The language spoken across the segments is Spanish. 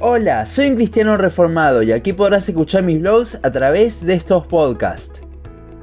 Hola, soy un cristiano reformado y aquí podrás escuchar mis blogs a través de estos podcasts.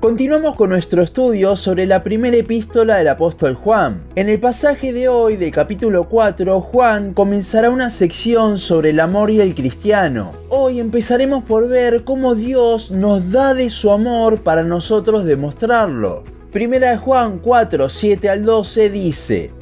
Continuamos con nuestro estudio sobre la primera epístola del apóstol Juan. En el pasaje de hoy del capítulo 4, Juan comenzará una sección sobre el amor y el cristiano. Hoy empezaremos por ver cómo Dios nos da de su amor para nosotros demostrarlo. Primera de Juan 4, 7 al 12 dice,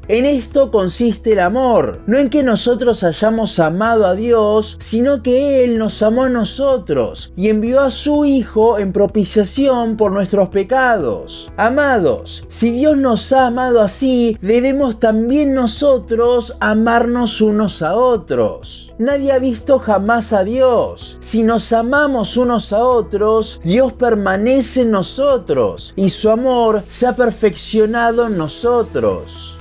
En esto consiste el amor, no en que nosotros hayamos amado a Dios, sino que Él nos amó a nosotros y envió a su Hijo en propiciación por nuestros pecados. Amados, si Dios nos ha amado así, debemos también nosotros amarnos unos a otros. Nadie ha visto jamás a Dios. Si nos amamos unos a otros, Dios permanece en nosotros y su amor se ha perfeccionado en nosotros.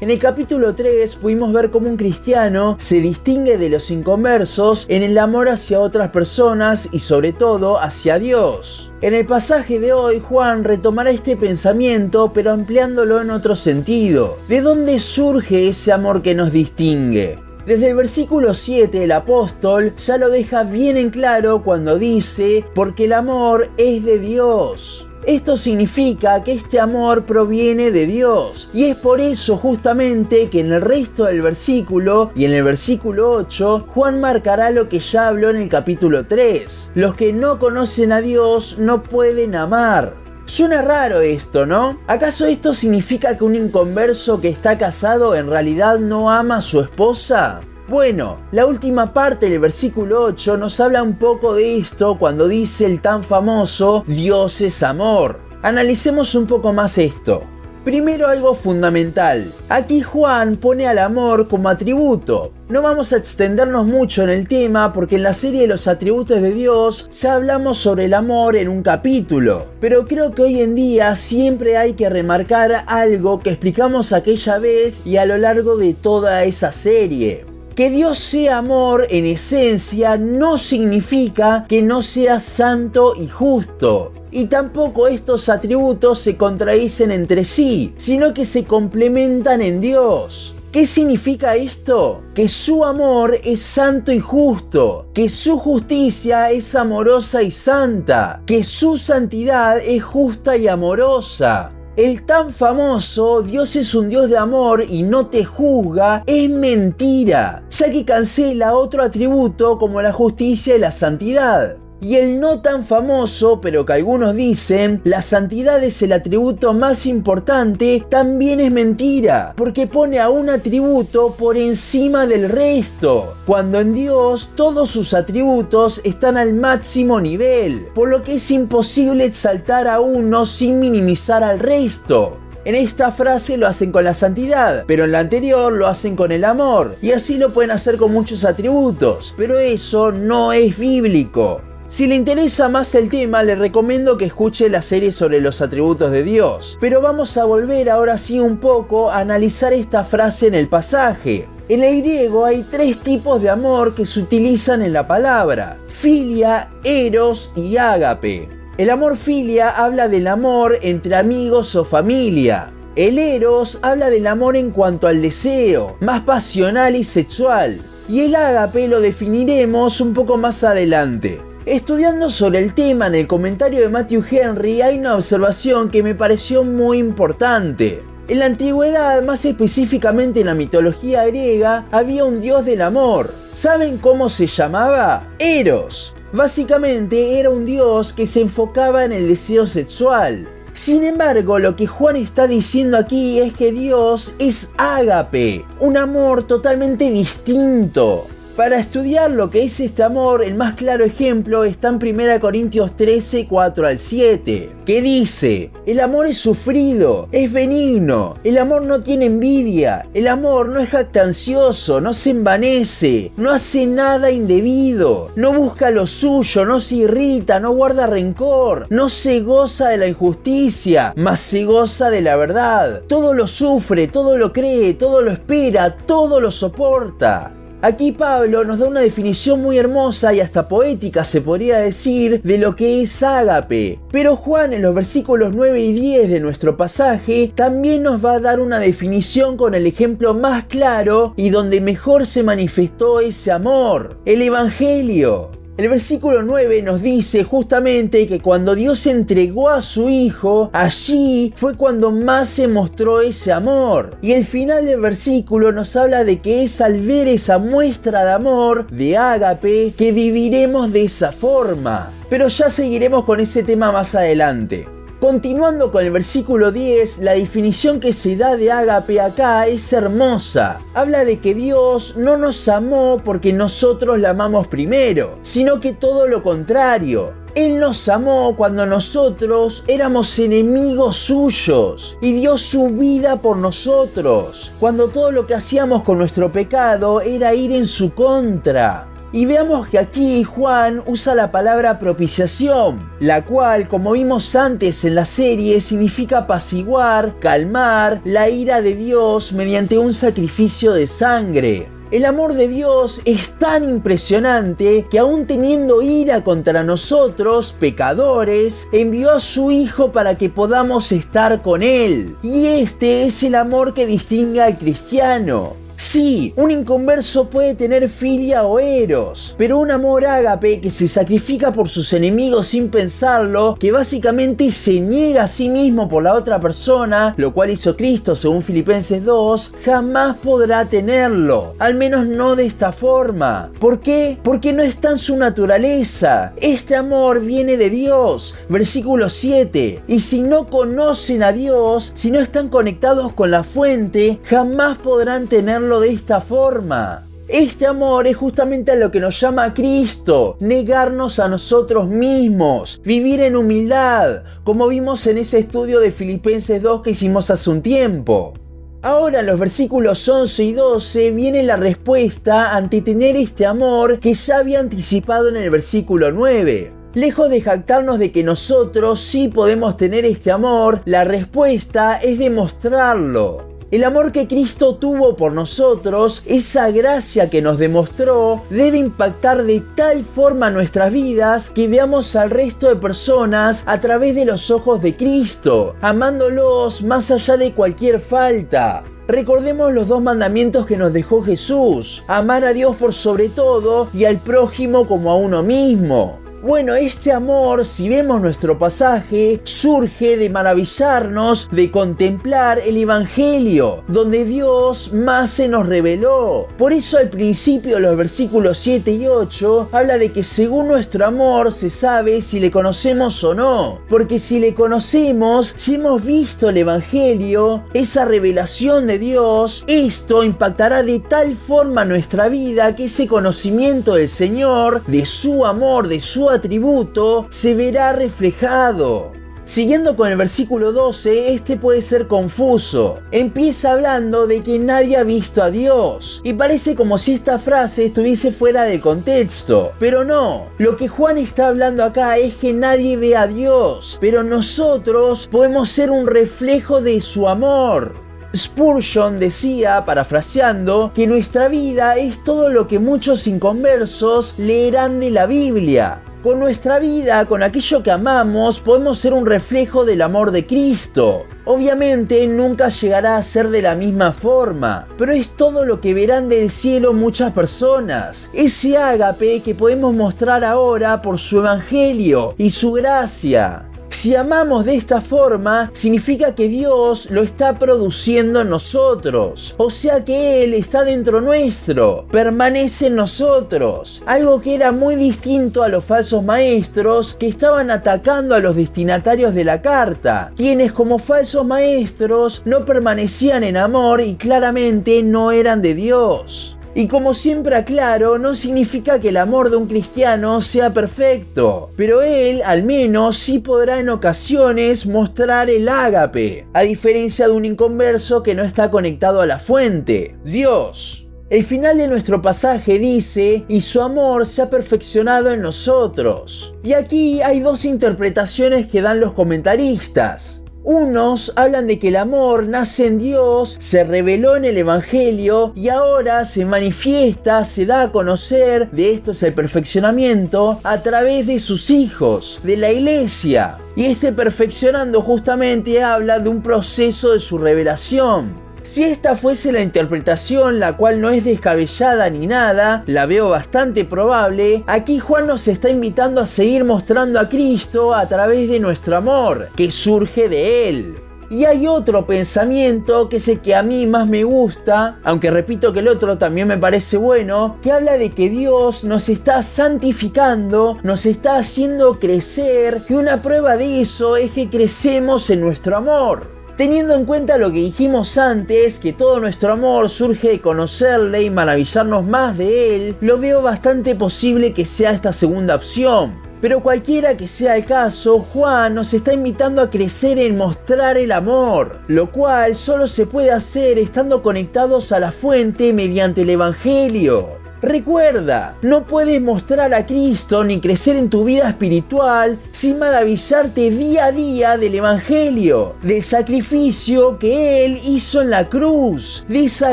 En el capítulo 3 pudimos ver cómo un cristiano se distingue de los inconversos en el amor hacia otras personas y sobre todo hacia Dios. En el pasaje de hoy Juan retomará este pensamiento pero ampliándolo en otro sentido. ¿De dónde surge ese amor que nos distingue? Desde el versículo 7 el apóstol ya lo deja bien en claro cuando dice, porque el amor es de Dios. Esto significa que este amor proviene de Dios y es por eso justamente que en el resto del versículo y en el versículo 8 Juan marcará lo que ya habló en el capítulo 3. Los que no conocen a Dios no pueden amar. Suena raro esto, ¿no? ¿Acaso esto significa que un inconverso que está casado en realidad no ama a su esposa? Bueno, la última parte del versículo 8 nos habla un poco de esto cuando dice el tan famoso Dios es amor. Analicemos un poco más esto. Primero algo fundamental. Aquí Juan pone al amor como atributo. No vamos a extendernos mucho en el tema porque en la serie de los atributos de Dios ya hablamos sobre el amor en un capítulo. Pero creo que hoy en día siempre hay que remarcar algo que explicamos aquella vez y a lo largo de toda esa serie. Que Dios sea amor en esencia no significa que no sea santo y justo. Y tampoco estos atributos se contradicen entre sí, sino que se complementan en Dios. ¿Qué significa esto? Que su amor es santo y justo, que su justicia es amorosa y santa, que su santidad es justa y amorosa, el tan famoso Dios es un Dios de amor y no te juzga es mentira, ya que cancela otro atributo como la justicia y la santidad. Y el no tan famoso, pero que algunos dicen, la santidad es el atributo más importante, también es mentira, porque pone a un atributo por encima del resto, cuando en Dios todos sus atributos están al máximo nivel, por lo que es imposible exaltar a uno sin minimizar al resto. En esta frase lo hacen con la santidad, pero en la anterior lo hacen con el amor, y así lo pueden hacer con muchos atributos, pero eso no es bíblico. Si le interesa más el tema, le recomiendo que escuche la serie sobre los atributos de Dios. Pero vamos a volver ahora sí un poco a analizar esta frase en el pasaje. En el griego hay tres tipos de amor que se utilizan en la palabra: filia, eros y ágape. El amor filia habla del amor entre amigos o familia. El eros habla del amor en cuanto al deseo, más pasional y sexual. Y el ágape lo definiremos un poco más adelante. Estudiando sobre el tema en el comentario de Matthew Henry hay una observación que me pareció muy importante. En la antigüedad, más específicamente en la mitología griega, había un dios del amor. ¿Saben cómo se llamaba? Eros. Básicamente era un dios que se enfocaba en el deseo sexual. Sin embargo, lo que Juan está diciendo aquí es que Dios es ágape, un amor totalmente distinto. Para estudiar lo que es este amor, el más claro ejemplo está en 1 Corintios 13, 4 al 7, que dice, el amor es sufrido, es benigno, el amor no tiene envidia, el amor no es jactancioso, no se envanece, no hace nada indebido, no busca lo suyo, no se irrita, no guarda rencor, no se goza de la injusticia, mas se goza de la verdad, todo lo sufre, todo lo cree, todo lo espera, todo lo soporta. Aquí Pablo nos da una definición muy hermosa y hasta poética se podría decir de lo que es ágape. Pero Juan en los versículos 9 y 10 de nuestro pasaje también nos va a dar una definición con el ejemplo más claro y donde mejor se manifestó ese amor, el Evangelio. El versículo 9 nos dice justamente que cuando Dios entregó a su Hijo, allí fue cuando más se mostró ese amor. Y el final del versículo nos habla de que es al ver esa muestra de amor, de ágape, que viviremos de esa forma. Pero ya seguiremos con ese tema más adelante. Continuando con el versículo 10, la definición que se da de ágape acá es hermosa. Habla de que Dios no nos amó porque nosotros la amamos primero, sino que todo lo contrario. Él nos amó cuando nosotros éramos enemigos suyos y dio su vida por nosotros, cuando todo lo que hacíamos con nuestro pecado era ir en su contra. Y veamos que aquí Juan usa la palabra propiciación, la cual, como vimos antes en la serie, significa apaciguar, calmar la ira de Dios mediante un sacrificio de sangre. El amor de Dios es tan impresionante que aún teniendo ira contra nosotros, pecadores, envió a su Hijo para que podamos estar con Él. Y este es el amor que distingue al cristiano. Sí, un inconverso puede tener filia o eros, pero un amor ágape que se sacrifica por sus enemigos sin pensarlo, que básicamente se niega a sí mismo por la otra persona, lo cual hizo Cristo según Filipenses 2, jamás podrá tenerlo, al menos no de esta forma. ¿Por qué? Porque no está en su naturaleza. Este amor viene de Dios, versículo 7, y si no conocen a Dios, si no están conectados con la fuente, jamás podrán tenerlo de esta forma. Este amor es justamente a lo que nos llama a Cristo, negarnos a nosotros mismos, vivir en humildad, como vimos en ese estudio de Filipenses 2 que hicimos hace un tiempo. Ahora en los versículos 11 y 12 viene la respuesta ante tener este amor que ya había anticipado en el versículo 9. Lejos de jactarnos de que nosotros sí podemos tener este amor, la respuesta es demostrarlo. El amor que Cristo tuvo por nosotros, esa gracia que nos demostró, debe impactar de tal forma nuestras vidas que veamos al resto de personas a través de los ojos de Cristo, amándolos más allá de cualquier falta. Recordemos los dos mandamientos que nos dejó Jesús, amar a Dios por sobre todo y al prójimo como a uno mismo. Bueno, este amor, si vemos nuestro pasaje, surge de maravillarnos, de contemplar el Evangelio, donde Dios más se nos reveló. Por eso al principio los versículos 7 y 8 habla de que según nuestro amor se sabe si le conocemos o no. Porque si le conocemos, si hemos visto el Evangelio, esa revelación de Dios, esto impactará de tal forma nuestra vida que ese conocimiento del Señor, de su amor, de atributo se verá reflejado. Siguiendo con el versículo 12, este puede ser confuso. Empieza hablando de que nadie ha visto a Dios. Y parece como si esta frase estuviese fuera de contexto. Pero no, lo que Juan está hablando acá es que nadie ve a Dios. Pero nosotros podemos ser un reflejo de su amor. Spurgeon decía, parafraseando, que nuestra vida es todo lo que muchos inconversos leerán de la Biblia. Con nuestra vida, con aquello que amamos, podemos ser un reflejo del amor de Cristo. Obviamente nunca llegará a ser de la misma forma, pero es todo lo que verán del cielo muchas personas. Ese ágape que podemos mostrar ahora por su evangelio y su gracia. Si amamos de esta forma, significa que Dios lo está produciendo en nosotros. O sea que Él está dentro nuestro, permanece en nosotros. Algo que era muy distinto a los falsos maestros que estaban atacando a los destinatarios de la carta, quienes como falsos maestros no permanecían en amor y claramente no eran de Dios. Y como siempre aclaro, no significa que el amor de un cristiano sea perfecto, pero él al menos sí podrá en ocasiones mostrar el ágape, a diferencia de un inconverso que no está conectado a la fuente, Dios. El final de nuestro pasaje dice, y su amor se ha perfeccionado en nosotros. Y aquí hay dos interpretaciones que dan los comentaristas. Unos hablan de que el amor nace en Dios, se reveló en el Evangelio y ahora se manifiesta, se da a conocer, de esto es el perfeccionamiento, a través de sus hijos, de la iglesia. Y este perfeccionando justamente habla de un proceso de su revelación. Si esta fuese la interpretación, la cual no es descabellada ni nada, la veo bastante probable, aquí Juan nos está invitando a seguir mostrando a Cristo a través de nuestro amor, que surge de Él. Y hay otro pensamiento que es el que a mí más me gusta, aunque repito que el otro también me parece bueno, que habla de que Dios nos está santificando, nos está haciendo crecer y una prueba de eso es que crecemos en nuestro amor. Teniendo en cuenta lo que dijimos antes, que todo nuestro amor surge de conocerle y maravillarnos más de él, lo veo bastante posible que sea esta segunda opción. Pero cualquiera que sea el caso, Juan nos está invitando a crecer en mostrar el amor, lo cual solo se puede hacer estando conectados a la fuente mediante el Evangelio. Recuerda, no puedes mostrar a Cristo ni crecer en tu vida espiritual sin maravillarte día a día del Evangelio, del sacrificio que Él hizo en la cruz, de esa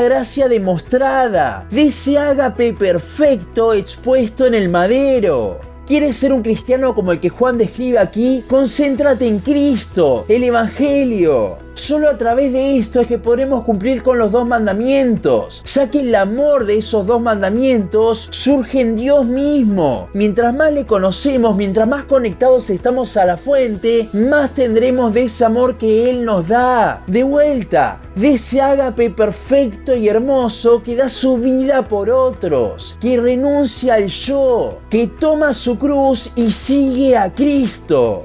gracia demostrada, de ese ágape perfecto expuesto en el madero. ¿Quieres ser un cristiano como el que Juan describe aquí? Concéntrate en Cristo, el Evangelio. Solo a través de esto es que podremos cumplir con los dos mandamientos, ya que el amor de esos dos mandamientos surge en Dios mismo. Mientras más le conocemos, mientras más conectados estamos a la fuente, más tendremos de ese amor que Él nos da. De vuelta, de ese ágape perfecto y hermoso que da su vida por otros, que renuncia al yo, que toma su cruz y sigue a Cristo.